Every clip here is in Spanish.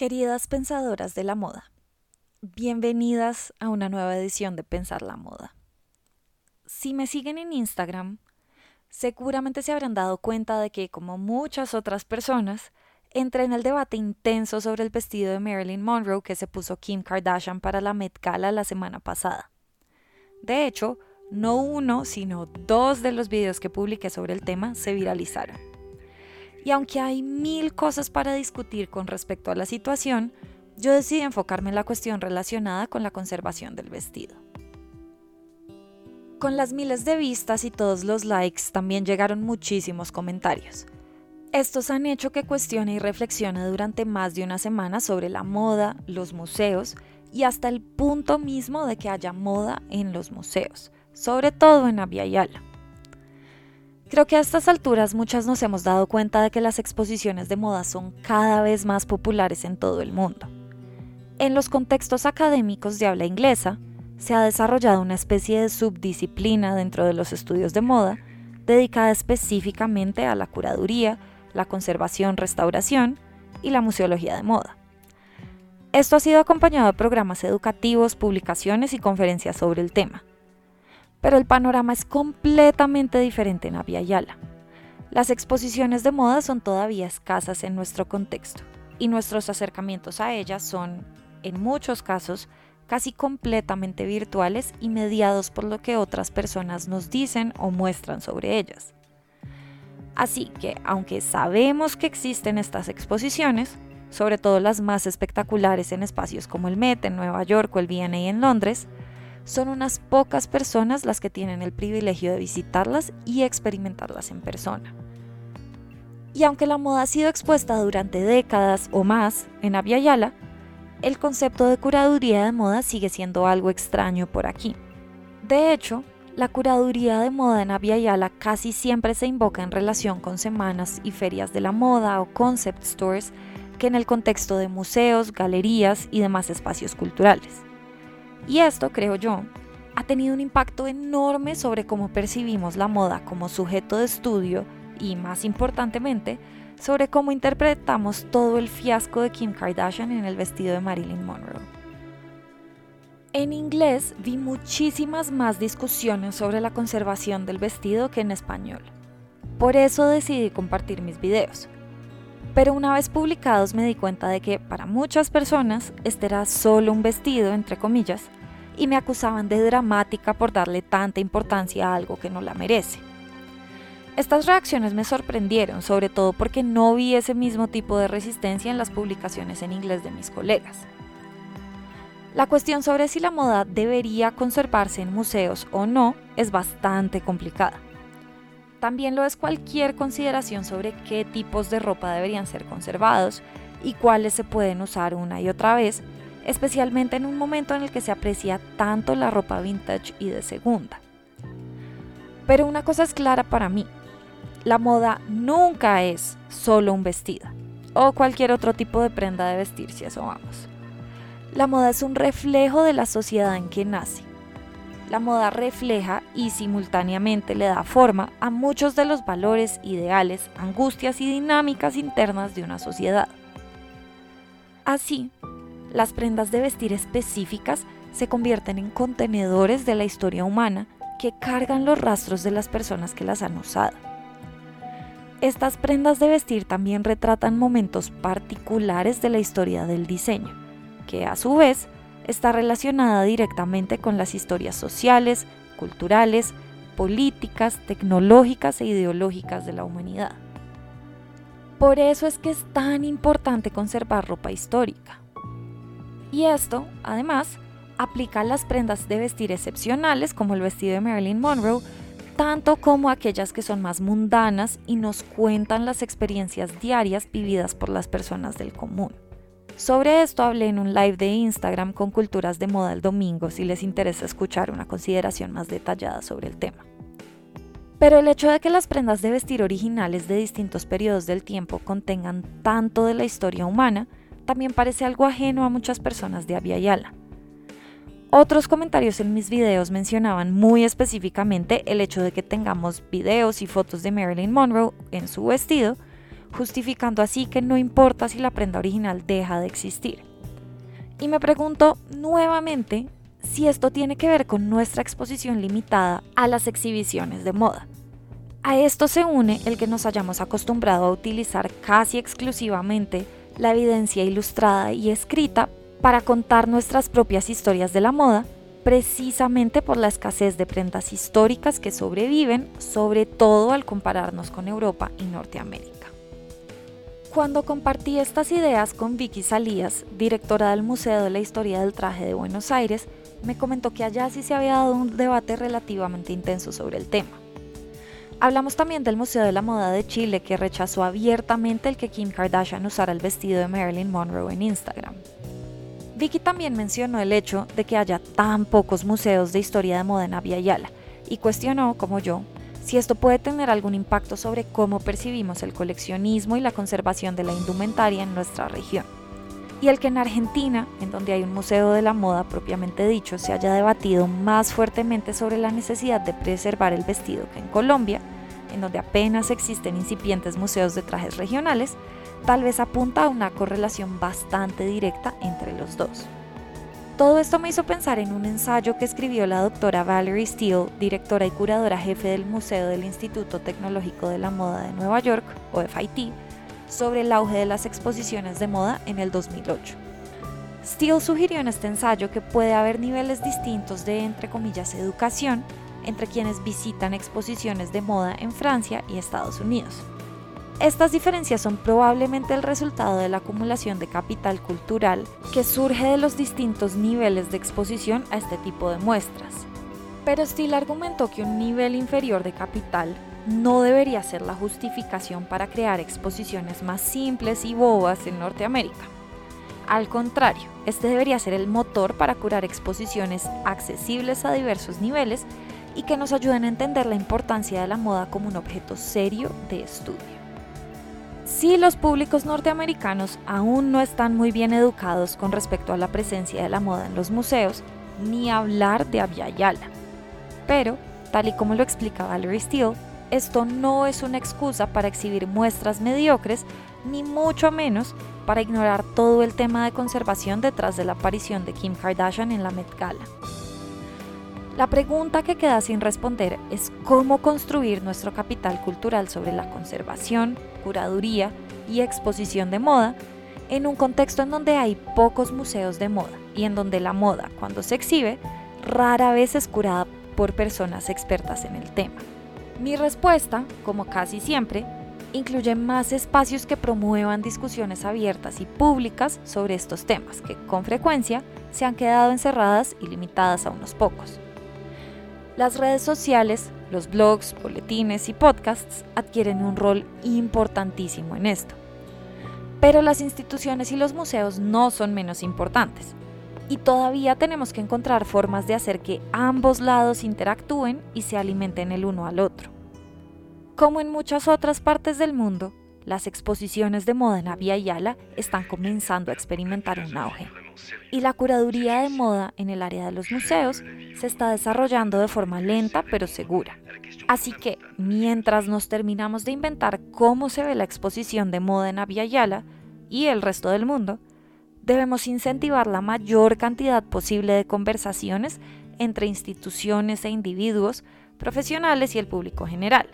Queridas pensadoras de la moda, bienvenidas a una nueva edición de Pensar la Moda. Si me siguen en Instagram, seguramente se habrán dado cuenta de que, como muchas otras personas, entré en el debate intenso sobre el vestido de Marilyn Monroe que se puso Kim Kardashian para la Met Gala la semana pasada. De hecho, no uno, sino dos de los videos que publiqué sobre el tema se viralizaron. Y aunque hay mil cosas para discutir con respecto a la situación, yo decidí enfocarme en la cuestión relacionada con la conservación del vestido. Con las miles de vistas y todos los likes también llegaron muchísimos comentarios. Estos han hecho que cuestione y reflexione durante más de una semana sobre la moda, los museos y hasta el punto mismo de que haya moda en los museos, sobre todo en Abya. Creo que a estas alturas muchas nos hemos dado cuenta de que las exposiciones de moda son cada vez más populares en todo el mundo. En los contextos académicos de habla inglesa, se ha desarrollado una especie de subdisciplina dentro de los estudios de moda dedicada específicamente a la curaduría, la conservación, restauración y la museología de moda. Esto ha sido acompañado de programas educativos, publicaciones y conferencias sobre el tema. Pero el panorama es completamente diferente en Abya. Las exposiciones de moda son todavía escasas en nuestro contexto y nuestros acercamientos a ellas son, en muchos casos, casi completamente virtuales y mediados por lo que otras personas nos dicen o muestran sobre ellas. Así que, aunque sabemos que existen estas exposiciones, sobre todo las más espectaculares en espacios como el Met en Nueva York o el V&A en Londres, son unas pocas personas las que tienen el privilegio de visitarlas y experimentarlas en persona. Y aunque la moda ha sido expuesta durante décadas o más en Abya el concepto de curaduría de moda sigue siendo algo extraño por aquí. De hecho, la curaduría de moda en Abya casi siempre se invoca en relación con semanas y ferias de la moda o concept stores que en el contexto de museos, galerías y demás espacios culturales. Y esto, creo yo, ha tenido un impacto enorme sobre cómo percibimos la moda como sujeto de estudio y, más importantemente, sobre cómo interpretamos todo el fiasco de Kim Kardashian en el vestido de Marilyn Monroe. En inglés vi muchísimas más discusiones sobre la conservación del vestido que en español. Por eso decidí compartir mis videos. Pero una vez publicados me di cuenta de que para muchas personas este era solo un vestido, entre comillas, y me acusaban de dramática por darle tanta importancia a algo que no la merece. Estas reacciones me sorprendieron, sobre todo porque no vi ese mismo tipo de resistencia en las publicaciones en inglés de mis colegas. La cuestión sobre si la moda debería conservarse en museos o no es bastante complicada. También lo es cualquier consideración sobre qué tipos de ropa deberían ser conservados y cuáles se pueden usar una y otra vez, especialmente en un momento en el que se aprecia tanto la ropa vintage y de segunda. Pero una cosa es clara para mí, la moda nunca es solo un vestido o cualquier otro tipo de prenda de vestir si eso vamos. La moda es un reflejo de la sociedad en que nace la moda refleja y simultáneamente le da forma a muchos de los valores, ideales, angustias y dinámicas internas de una sociedad. Así, las prendas de vestir específicas se convierten en contenedores de la historia humana que cargan los rastros de las personas que las han usado. Estas prendas de vestir también retratan momentos particulares de la historia del diseño, que a su vez está relacionada directamente con las historias sociales, culturales, políticas, tecnológicas e ideológicas de la humanidad. Por eso es que es tan importante conservar ropa histórica. Y esto, además, aplica a las prendas de vestir excepcionales como el vestido de Marilyn Monroe, tanto como aquellas que son más mundanas y nos cuentan las experiencias diarias vividas por las personas del común. Sobre esto hablé en un live de Instagram con Culturas de Moda el domingo si les interesa escuchar una consideración más detallada sobre el tema. Pero el hecho de que las prendas de vestir originales de distintos periodos del tiempo contengan tanto de la historia humana también parece algo ajeno a muchas personas de Abya. Otros comentarios en mis videos mencionaban muy específicamente el hecho de que tengamos videos y fotos de Marilyn Monroe en su vestido justificando así que no importa si la prenda original deja de existir. Y me pregunto nuevamente si esto tiene que ver con nuestra exposición limitada a las exhibiciones de moda. A esto se une el que nos hayamos acostumbrado a utilizar casi exclusivamente la evidencia ilustrada y escrita para contar nuestras propias historias de la moda, precisamente por la escasez de prendas históricas que sobreviven, sobre todo al compararnos con Europa y Norteamérica. Cuando compartí estas ideas con Vicky Salías, directora del Museo de la Historia del Traje de Buenos Aires, me comentó que allá sí se había dado un debate relativamente intenso sobre el tema. Hablamos también del Museo de la Moda de Chile que rechazó abiertamente el que Kim Kardashian usara el vestido de Marilyn Monroe en Instagram. Vicky también mencionó el hecho de que haya tan pocos museos de historia de moda en Avia Yala y cuestionó, como yo, si esto puede tener algún impacto sobre cómo percibimos el coleccionismo y la conservación de la indumentaria en nuestra región y el que en Argentina, en donde hay un museo de la moda propiamente dicho, se haya debatido más fuertemente sobre la necesidad de preservar el vestido que en Colombia, en donde apenas existen incipientes museos de trajes regionales, tal vez apunta a una correlación bastante directa entre los dos. Todo esto me hizo pensar en un ensayo que escribió la doctora Valerie Steele, directora y curadora jefe del Museo del Instituto Tecnológico de la Moda de Nueva York, o FIT, sobre el auge de las exposiciones de moda en el 2008. Steele sugirió en este ensayo que puede haber niveles distintos de, entre comillas, educación entre quienes visitan exposiciones de moda en Francia y Estados Unidos. Estas diferencias son probablemente el resultado de la acumulación de capital cultural que surge de los distintos niveles de exposición a este tipo de muestras. Pero Steele argumentó que un nivel inferior de capital no debería ser la justificación para crear exposiciones más simples y bobas en Norteamérica. Al contrario, este debería ser el motor para curar exposiciones accesibles a diversos niveles y que nos ayuden a entender la importancia de la moda como un objeto serio de estudio. Si los públicos norteamericanos aún no están muy bien educados con respecto a la presencia de la moda en los museos, ni hablar de Yala. Pero, tal y como lo explica Valerie Steele, esto no es una excusa para exhibir muestras mediocres, ni mucho menos para ignorar todo el tema de conservación detrás de la aparición de Kim Kardashian en la Met Gala. La pregunta que queda sin responder es cómo construir nuestro capital cultural sobre la conservación, curaduría y exposición de moda en un contexto en donde hay pocos museos de moda y en donde la moda, cuando se exhibe, rara vez es curada por personas expertas en el tema. Mi respuesta, como casi siempre, incluye más espacios que promuevan discusiones abiertas y públicas sobre estos temas, que con frecuencia se han quedado encerradas y limitadas a unos pocos. Las redes sociales, los blogs, boletines y podcasts adquieren un rol importantísimo en esto. Pero las instituciones y los museos no son menos importantes y todavía tenemos que encontrar formas de hacer que ambos lados interactúen y se alimenten el uno al otro. Como en muchas otras partes del mundo, las exposiciones de moda en Avia Yala están comenzando a experimentar un auge. Y la curaduría de moda en el área de los museos se está desarrollando de forma lenta pero segura. Así que, mientras nos terminamos de inventar cómo se ve la exposición de moda en Yala y el resto del mundo, debemos incentivar la mayor cantidad posible de conversaciones entre instituciones e individuos, profesionales y el público general.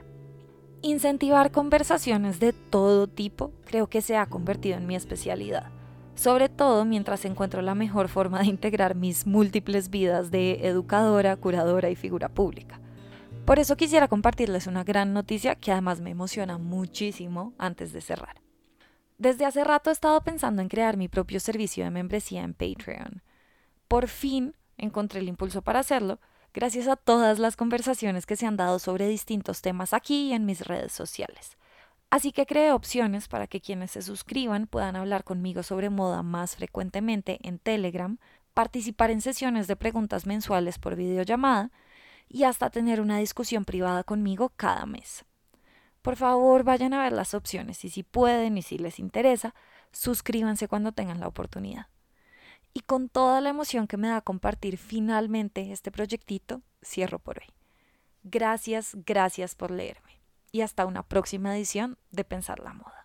Incentivar conversaciones de todo tipo creo que se ha convertido en mi especialidad, sobre todo mientras encuentro la mejor forma de integrar mis múltiples vidas de educadora, curadora y figura pública. Por eso quisiera compartirles una gran noticia que además me emociona muchísimo antes de cerrar. Desde hace rato he estado pensando en crear mi propio servicio de membresía en Patreon. Por fin encontré el impulso para hacerlo, gracias a todas las conversaciones que se han dado sobre distintos temas aquí y en mis redes sociales. Así que creé opciones para que quienes se suscriban puedan hablar conmigo sobre moda más frecuentemente en Telegram, participar en sesiones de preguntas mensuales por videollamada y hasta tener una discusión privada conmigo cada mes. Por favor, vayan a ver las opciones y si pueden y si les interesa, suscríbanse cuando tengan la oportunidad. Y con toda la emoción que me da compartir finalmente este proyectito, cierro por hoy. Gracias, gracias por leerme. Y hasta una próxima edición de Pensar la Moda.